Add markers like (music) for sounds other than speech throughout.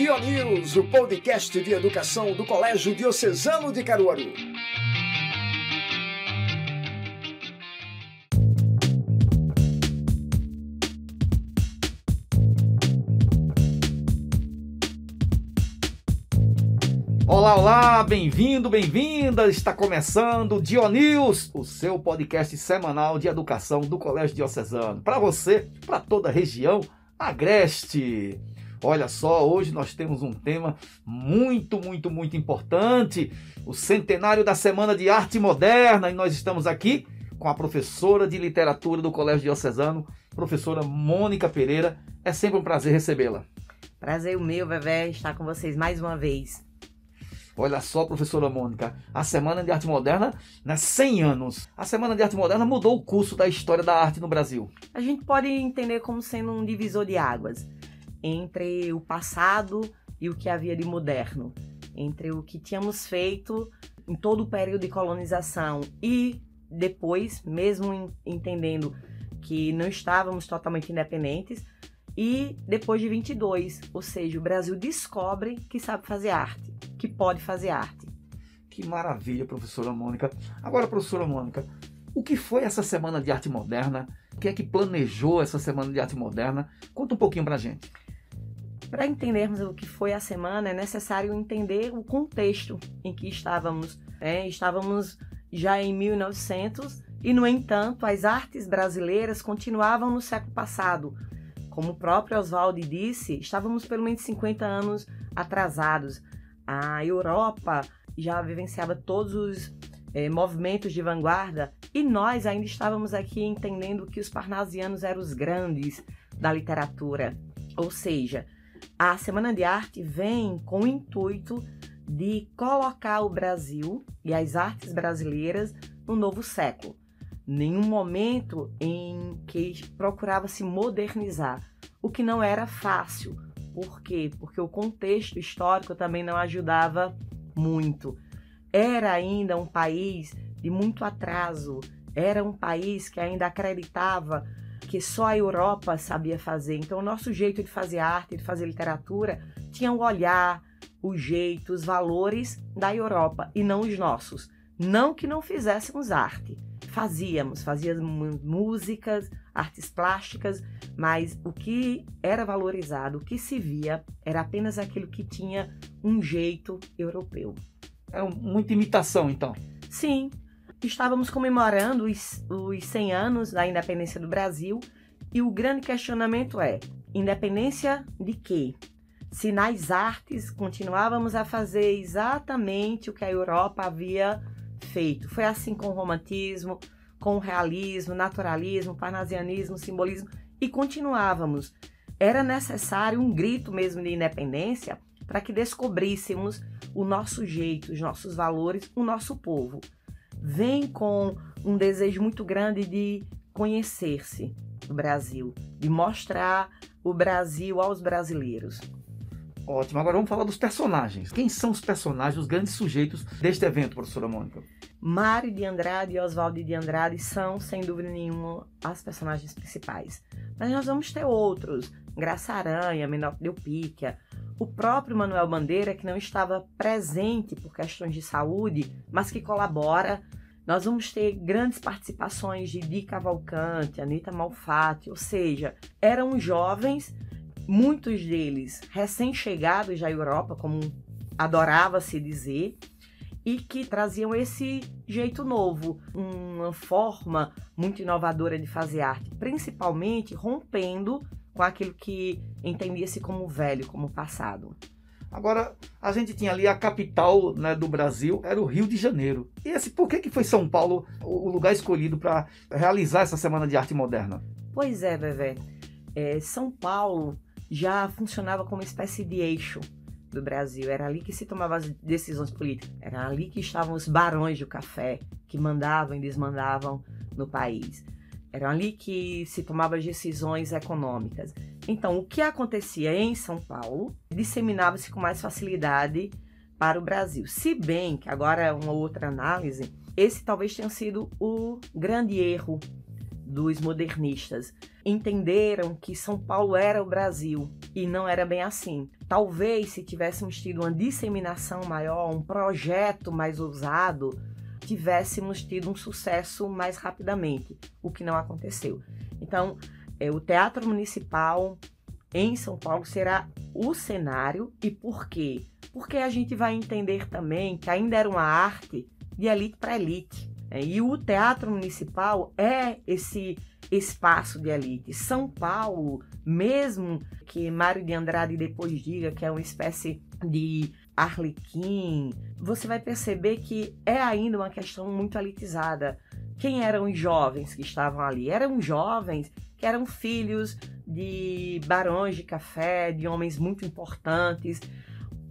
News, o podcast de educação do Colégio Diocesano de Caruaru. Olá, olá, bem-vindo, bem-vinda. Está começando o Dionews, o seu podcast semanal de educação do Colégio Diocesano. Para você, para toda a região agreste. Olha só, hoje nós temos um tema muito, muito, muito importante: o centenário da Semana de Arte Moderna. E nós estamos aqui com a professora de literatura do Colégio Diocesano, professora Mônica Pereira. É sempre um prazer recebê-la. Prazer o meu, Vevé, estar com vocês mais uma vez. Olha só, professora Mônica, a Semana de Arte Moderna, né, 100 anos. A Semana de Arte Moderna mudou o curso da história da arte no Brasil. A gente pode entender como sendo um divisor de águas entre o passado e o que havia de moderno, entre o que tínhamos feito em todo o período de colonização e depois, mesmo entendendo que não estávamos totalmente independentes, e depois de 22, ou seja, o Brasil descobre que sabe fazer arte, que pode fazer arte. Que maravilha, professora Mônica. Agora, professora Mônica, o que foi essa Semana de Arte Moderna? Quem é que planejou essa Semana de Arte Moderna? Conta um pouquinho pra gente. Para entendermos o que foi a semana, é necessário entender o contexto em que estávamos. Né? Estávamos já em 1900 e, no entanto, as artes brasileiras continuavam no século passado. Como o próprio Oswald disse, estávamos pelo menos 50 anos atrasados. A Europa já vivenciava todos os eh, movimentos de vanguarda e nós ainda estávamos aqui entendendo que os parnasianos eram os grandes da literatura. Ou seja, a Semana de Arte vem com o intuito de colocar o Brasil e as artes brasileiras no novo século. Nenhum momento em que procurava se modernizar, o que não era fácil. Por quê? Porque o contexto histórico também não ajudava muito. Era ainda um país de muito atraso, era um país que ainda acreditava que só a Europa sabia fazer. Então, o nosso jeito de fazer arte, de fazer literatura, tinha o olhar, o jeito, os valores da Europa e não os nossos. Não que não fizéssemos arte. Fazíamos, fazíamos músicas, artes plásticas, mas o que era valorizado, o que se via, era apenas aquilo que tinha um jeito europeu. É muita imitação, então. Sim, estávamos comemorando os, os 100 anos da independência do Brasil e o grande questionamento é: independência de quê? Se nas artes continuávamos a fazer exatamente o que a Europa havia feito. Foi assim com o romantismo, com o realismo, naturalismo, parnasianismo, simbolismo e continuávamos. Era necessário um grito mesmo de independência para que descobríssemos o nosso jeito, os nossos valores, o nosso povo vem com um desejo muito grande de conhecer-se o Brasil, de mostrar o Brasil aos brasileiros. Ótimo. Agora vamos falar dos personagens. Quem são os personagens, os grandes sujeitos deste evento, professora Mônica? Mário de Andrade e Oswaldo de Andrade são, sem dúvida nenhuma, as personagens principais. Mas nós vamos ter outros. Graça Aranha, Menor Delpíquia, o próprio Manuel Bandeira, que não estava presente por questões de saúde, mas que colabora. Nós vamos ter grandes participações de Di Cavalcante, Anitta Malfatti, ou seja, eram jovens, muitos deles recém-chegados da Europa, como adorava-se dizer, e que traziam esse jeito novo, uma forma muito inovadora de fazer arte, principalmente rompendo com aquilo que entendia-se como velho, como passado. Agora, a gente tinha ali a capital né, do Brasil, era o Rio de Janeiro. E esse, por que, que foi São Paulo o lugar escolhido para realizar essa Semana de Arte Moderna? Pois é, Vevé. É, São Paulo já funcionava como uma espécie de eixo do Brasil. Era ali que se tomavam as decisões políticas. Era ali que estavam os barões do café, que mandavam e desmandavam no país. Era ali que se tomavam as decisões econômicas. Então, o que acontecia em São Paulo disseminava-se com mais facilidade para o Brasil. Se bem que agora é uma outra análise, esse talvez tenha sido o grande erro dos modernistas entenderam que São Paulo era o Brasil e não era bem assim. Talvez se tivéssemos tido uma disseminação maior, um projeto mais ousado, tivéssemos tido um sucesso mais rapidamente, o que não aconteceu. Então, é, o Teatro Municipal em São Paulo será o cenário e por quê? Porque a gente vai entender também que ainda era uma arte de elite para elite. Né? E o Teatro Municipal é esse espaço de elite. São Paulo, mesmo que Mário de Andrade depois diga que é uma espécie de Arlequim, você vai perceber que é ainda uma questão muito elitizada. Quem eram os jovens que estavam ali? Eram jovens que eram filhos de barões de café, de homens muito importantes,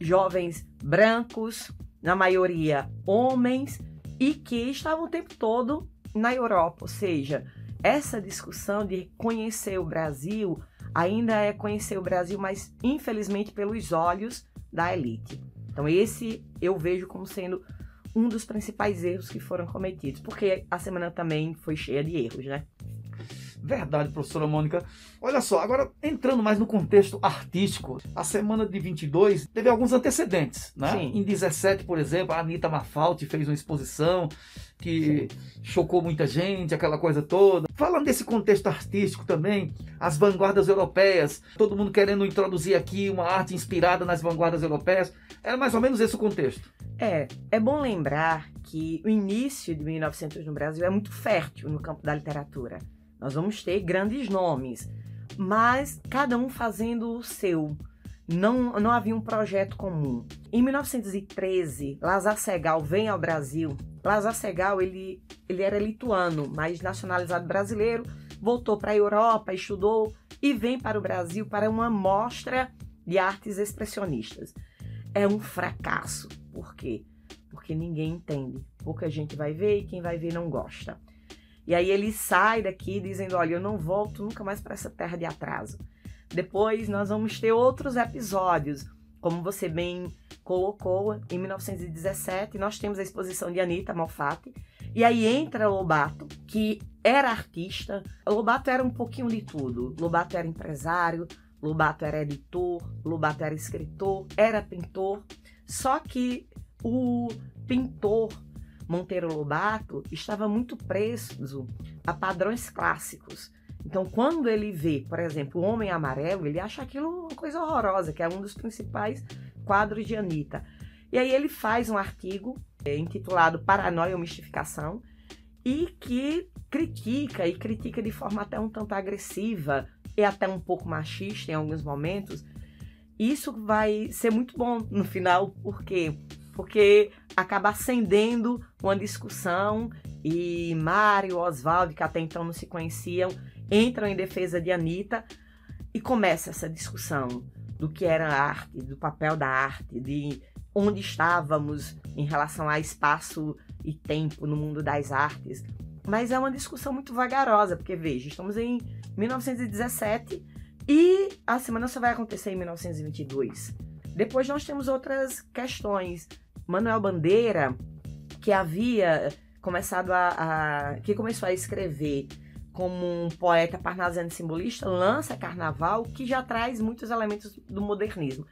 jovens brancos, na maioria homens, e que estavam o tempo todo na Europa. Ou seja, essa discussão de conhecer o Brasil ainda é conhecer o Brasil, mas infelizmente pelos olhos da elite. Então, esse eu vejo como sendo um dos principais erros que foram cometidos, porque a semana também foi cheia de erros, né? Verdade, professora Mônica. Olha só, agora entrando mais no contexto artístico, a semana de 22 teve alguns antecedentes, né? Sim. Em 17, por exemplo, a Anitta Mafalti fez uma exposição que Sim. chocou muita gente, aquela coisa toda. Falando desse contexto artístico também, as vanguardas europeias, todo mundo querendo introduzir aqui uma arte inspirada nas vanguardas europeias, era mais ou menos esse o contexto. É, é bom lembrar que o início de 1900 no Brasil é muito fértil no campo da literatura. Nós vamos ter grandes nomes, mas cada um fazendo o seu. Não, não havia um projeto comum. Em 1913, Lazar Segal vem ao Brasil. Lazar Segal ele, ele era lituano, mas nacionalizado brasileiro, voltou para a Europa, estudou e vem para o Brasil para uma mostra de artes expressionistas. É um fracasso. Por quê? Porque ninguém entende. Pouca gente vai ver e quem vai ver não gosta. E aí ele sai daqui dizendo: Olha, eu não volto nunca mais para essa terra de atraso. Depois nós vamos ter outros episódios, como você bem colocou, em 1917 nós temos a exposição de Anita Malfatti, e aí entra Lobato, que era artista. Lobato era um pouquinho de tudo. Lobato era empresário, Lobato era editor, Lobato era escritor, era pintor. Só que o pintor Monteiro Lobato estava muito preso a padrões clássicos. Então, quando ele vê, por exemplo, o Homem Amarelo, ele acha aquilo uma coisa horrorosa, que é um dos principais quadros de Anitta. E aí ele faz um artigo é, intitulado Paranoia ou Mistificação e que critica, e critica de forma até um tanto agressiva e até um pouco machista em alguns momentos. Isso vai ser muito bom no final, porque porque acaba acendendo uma discussão e Mário, Oswaldo, que até então não se conheciam, entram em defesa de Anitta e começa essa discussão do que era a arte, do papel da arte, de onde estávamos em relação a espaço e tempo no mundo das artes. Mas é uma discussão muito vagarosa, porque veja, estamos em 1917 e a semana só vai acontecer em 1922. Depois nós temos outras questões Manuel Bandeira, que havia começado a, a, que começou a escrever como um poeta parnasiano simbolista, lança Carnaval, que já traz muitos elementos do modernismo.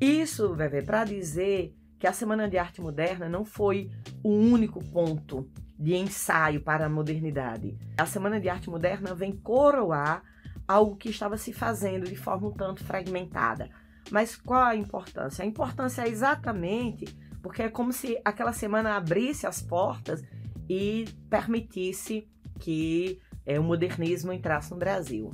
Isso, Veve, para dizer que a Semana de Arte Moderna não foi o único ponto de ensaio para a modernidade. A Semana de Arte Moderna vem coroar algo que estava se fazendo de forma um tanto fragmentada. Mas qual a importância? A importância é exatamente porque é como se aquela semana abrisse as portas e permitisse que é, o modernismo entrasse no Brasil.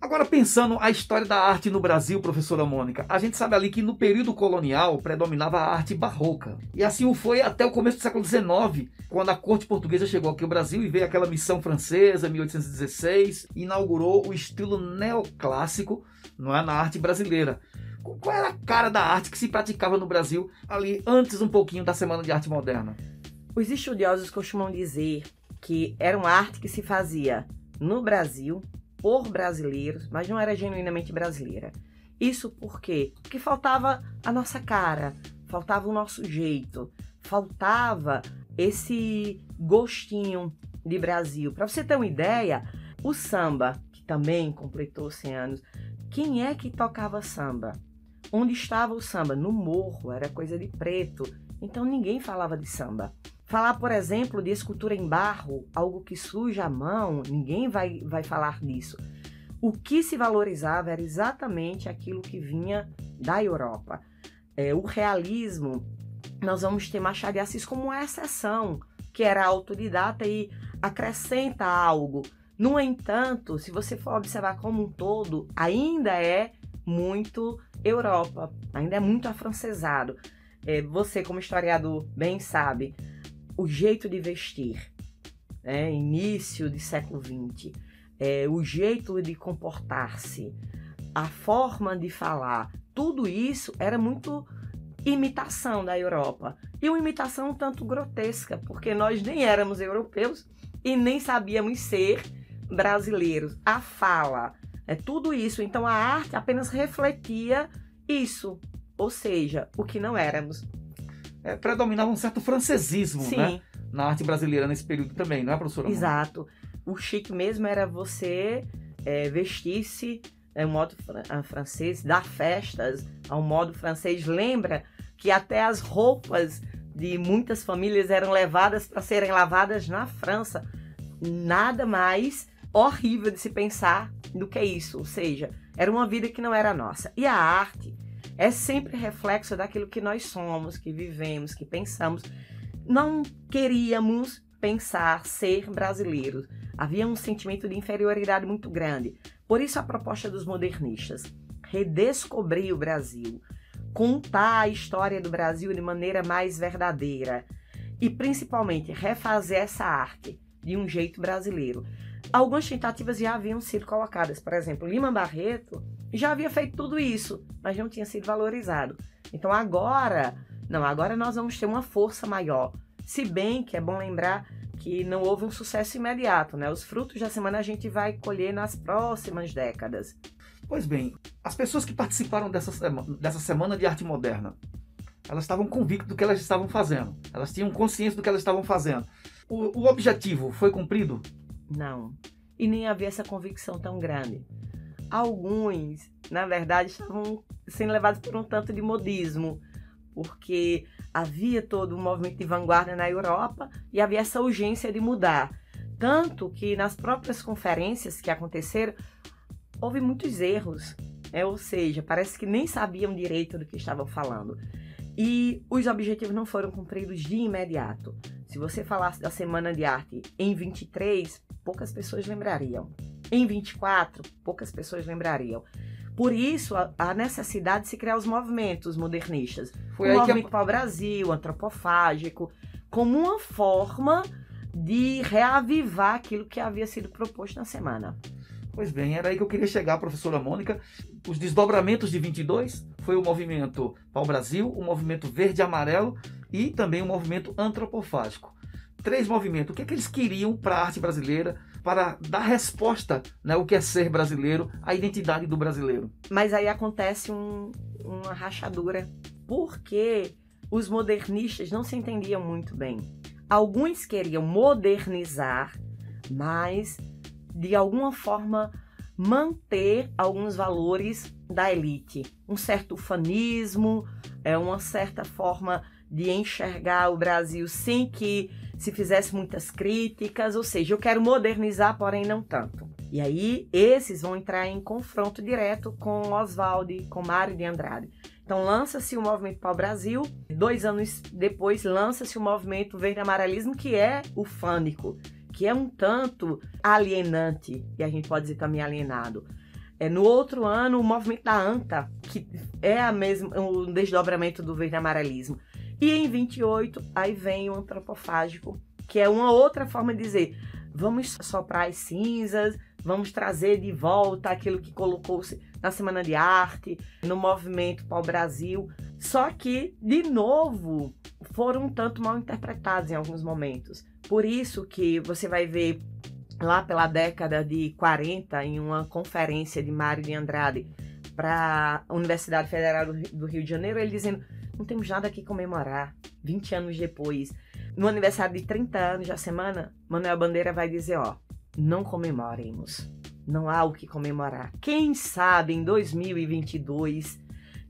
Agora, pensando a história da arte no Brasil, professora Mônica, a gente sabe ali que no período colonial predominava a arte barroca. E assim o foi até o começo do século XIX, quando a corte portuguesa chegou aqui ao Brasil e veio aquela missão francesa, 1816, e inaugurou o estilo neoclássico não é, na arte brasileira. Qual era a cara da arte que se praticava no Brasil ali antes um pouquinho da Semana de Arte Moderna? Os estudiosos costumam dizer que era uma arte que se fazia no Brasil por brasileiros, mas não era genuinamente brasileira. Isso por quê? Porque faltava a nossa cara, faltava o nosso jeito, faltava esse gostinho de Brasil. Para você ter uma ideia, O samba, que também completou 100 anos, quem é que tocava samba? Onde estava o samba? No morro, era coisa de preto. Então ninguém falava de samba. Falar, por exemplo, de escultura em barro, algo que suja a mão, ninguém vai, vai falar disso. O que se valorizava era exatamente aquilo que vinha da Europa. É, o realismo, nós vamos ter Machado de Assis como uma exceção, que era autodidata e acrescenta algo no entanto, se você for observar como um todo, ainda é muito Europa, ainda é muito afrancesado. É, você, como historiador, bem sabe o jeito de vestir, né? início do século XX, é, o jeito de comportar-se, a forma de falar, tudo isso era muito imitação da Europa. E uma imitação tanto grotesca, porque nós nem éramos europeus e nem sabíamos ser brasileiros, a fala, é tudo isso. Então a arte apenas refletia isso, ou seja, o que não éramos. É, predominava um certo francesismo, Sim. né? Na arte brasileira nesse período também, não é, professora? Exato. O chique mesmo era você é, vestir-se é, um modo fran francês, dar festas ao modo francês. Lembra que até as roupas de muitas famílias eram levadas para serem lavadas na França. Nada mais horrível de se pensar do que isso. Ou seja, era uma vida que não era nossa. E a arte é sempre reflexo daquilo que nós somos, que vivemos, que pensamos. Não queríamos pensar ser brasileiros. Havia um sentimento de inferioridade muito grande. Por isso a proposta dos modernistas, redescobrir o Brasil, contar a história do Brasil de maneira mais verdadeira e principalmente refazer essa arte de um jeito brasileiro algumas tentativas já haviam sido colocadas. Por exemplo, Lima Barreto já havia feito tudo isso, mas não tinha sido valorizado. Então agora, não, agora nós vamos ter uma força maior. Se bem que é bom lembrar que não houve um sucesso imediato, né? Os frutos da semana a gente vai colher nas próximas décadas. Pois bem, as pessoas que participaram dessa, dessa semana de arte moderna, elas estavam convictas do que elas estavam fazendo. Elas tinham consciência do que elas estavam fazendo. O, o objetivo foi cumprido? Não. E nem havia essa convicção tão grande. Alguns, na verdade, estavam sendo levados por um tanto de modismo, porque havia todo um movimento de vanguarda na Europa e havia essa urgência de mudar. Tanto que nas próprias conferências que aconteceram, houve muitos erros. Né? Ou seja, parece que nem sabiam direito do que estavam falando. E os objetivos não foram cumpridos de imediato. Se você falasse da Semana de Arte em 23, poucas pessoas lembrariam. Em 24, poucas pessoas lembrariam. Por isso, a, a necessidade de se criar os movimentos modernistas. Foi o movimento para o Brasil, antropofágico, como uma forma de reavivar aquilo que havia sido proposto na semana. Pois bem, era aí que eu queria chegar, professora Mônica. Os desdobramentos de 22 foi o movimento Pau Brasil, o movimento Verde e Amarelo e também o movimento antropofágico três movimentos. O que, é que eles queriam para a arte brasileira, para dar resposta né, o que é ser brasileiro, a identidade do brasileiro. Mas aí acontece um, uma rachadura, porque os modernistas não se entendiam muito bem. Alguns queriam modernizar, mas de alguma forma manter alguns valores da elite, um certo ufanismo, é uma certa forma de enxergar o Brasil sem que se fizesse muitas críticas, ou seja, eu quero modernizar, porém não tanto. E aí esses vão entrar em confronto direto com Oswald, com Mário de Andrade. Então lança-se o movimento Pau Brasil, dois anos depois lança-se o movimento Verde Amarelismo, que é o fânico, que é um tanto alienante, e a gente pode dizer também alienado. É, no outro ano, o movimento da ANTA, que é a mesma, o desdobramento do verde amarelismo. E em 28, aí vem o antropofágico, que é uma outra forma de dizer: vamos soprar as cinzas, vamos trazer de volta aquilo que colocou-se na Semana de Arte, no movimento Pau Brasil. Só que, de novo, foram um tanto mal interpretados em alguns momentos. Por isso que você vai ver lá pela década de 40, em uma conferência de Mário de Andrade para a Universidade Federal do Rio de Janeiro, ele dizendo não temos nada que comemorar. 20 anos depois, no aniversário de 30 anos da semana, Manuel Bandeira vai dizer, ó, não comemoremos. Não há o que comemorar. Quem sabe em 2022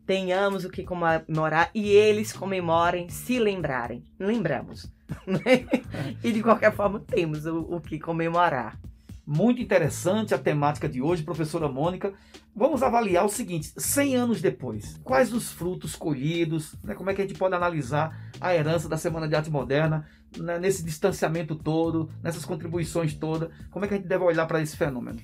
tenhamos o que comemorar e eles comemorem se lembrarem. Lembramos. (laughs) Né? e de qualquer forma temos o, o que comemorar. Muito interessante a temática de hoje, professora Mônica. Vamos avaliar o seguinte: 100 anos depois, quais os frutos colhidos? Né? Como é que a gente pode analisar a herança da Semana de Arte Moderna né? nesse distanciamento todo, nessas contribuições todas? Como é que a gente deve olhar para esse fenômeno?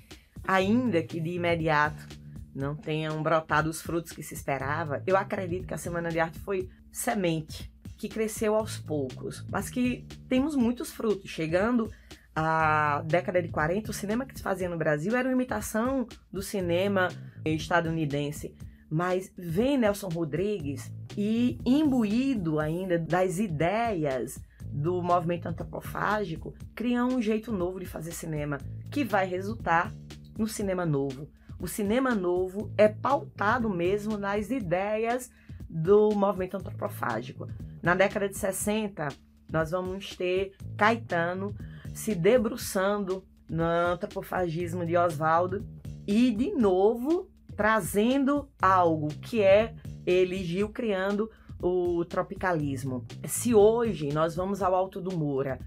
Ainda que de imediato não tenham brotado os frutos que se esperava, eu acredito que a Semana de Arte foi semente que cresceu aos poucos, mas que temos muitos frutos. Chegando à década de 40, o cinema que se fazia no Brasil era uma imitação do cinema estadunidense. Mas vem Nelson Rodrigues e, imbuído ainda das ideias do movimento antropofágico, cria um jeito novo de fazer cinema, que vai resultar no cinema novo. O cinema novo é pautado mesmo nas ideias do movimento antropofágico. Na década de 60, nós vamos ter Caetano se debruçando no antropofagismo de Oswaldo e, de novo, trazendo algo que é ele, Gil, criando o tropicalismo. Se hoje nós vamos ao Alto do Moura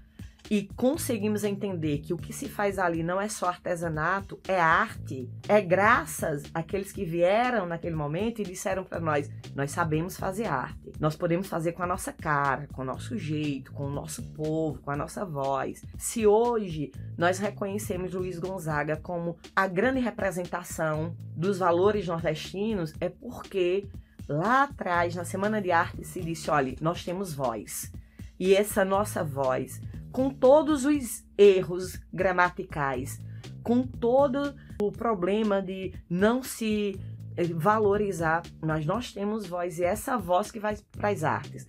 e conseguimos entender que o que se faz ali não é só artesanato, é arte, é graças àqueles que vieram naquele momento e disseram para nós: nós sabemos fazer arte, nós podemos fazer com a nossa cara, com o nosso jeito, com o nosso povo, com a nossa voz. Se hoje nós reconhecemos Luiz Gonzaga como a grande representação dos valores nordestinos, é porque lá atrás, na Semana de Arte, se disse: olha, nós temos voz. E essa nossa voz com todos os erros gramaticais, com todo o problema de não se eh, valorizar, mas nós temos voz e essa voz que vai para as artes.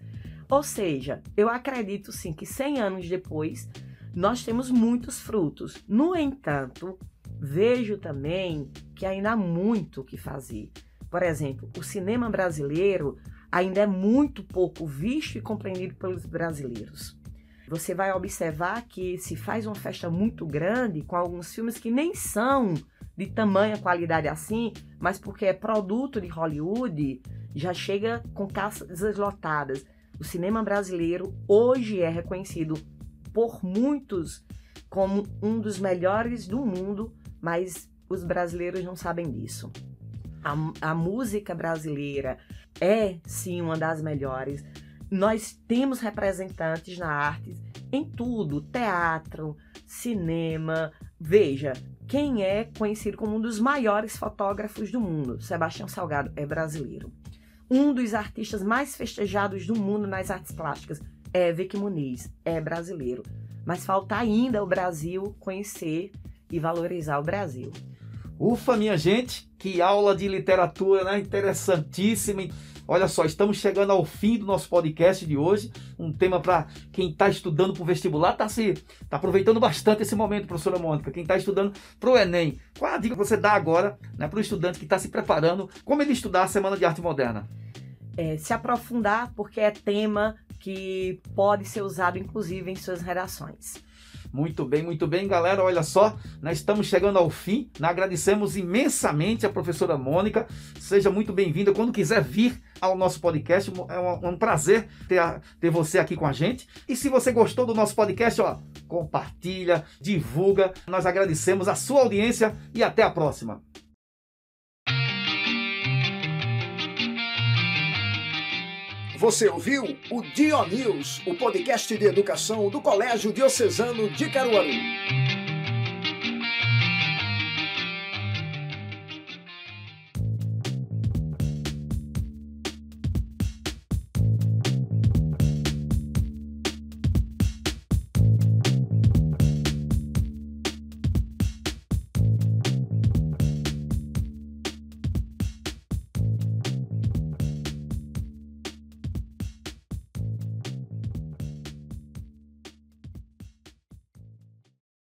Ou seja, eu acredito sim que 100 anos depois nós temos muitos frutos. No entanto, vejo também que ainda há muito o que fazer. Por exemplo, o cinema brasileiro ainda é muito pouco visto e compreendido pelos brasileiros você vai observar que se faz uma festa muito grande com alguns filmes que nem são de tamanha qualidade assim, mas porque é produto de Hollywood, já chega com casas lotadas. O cinema brasileiro hoje é reconhecido por muitos como um dos melhores do mundo, mas os brasileiros não sabem disso. A, a música brasileira é sim uma das melhores nós temos representantes na arte em tudo, teatro, cinema. Veja, quem é conhecido como um dos maiores fotógrafos do mundo? Sebastião Salgado é brasileiro. Um dos artistas mais festejados do mundo nas artes plásticas é Vicky Muniz, é brasileiro. Mas falta ainda o Brasil conhecer e valorizar o Brasil. Ufa, minha gente, que aula de literatura, né? Interessantíssima. Olha só, estamos chegando ao fim do nosso podcast de hoje. Um tema para quem está estudando para o vestibular, está se, tá aproveitando bastante esse momento, professora Mônica. Quem está estudando para o Enem. Qual a dica que você dá agora né, para o estudante que está se preparando? Como ele estudar a Semana de Arte Moderna? É, se aprofundar, porque é tema que pode ser usado, inclusive, em suas redações. Muito bem, muito bem, galera. Olha só, nós estamos chegando ao fim. Nós agradecemos imensamente a professora Mônica. Seja muito bem-vinda. Quando quiser vir ao nosso podcast, é um, um prazer ter, ter você aqui com a gente. E se você gostou do nosso podcast, ó, compartilha, divulga. Nós agradecemos a sua audiência e até a próxima. Você ouviu o Dio News, o podcast de educação do Colégio Diocesano de Caruaru.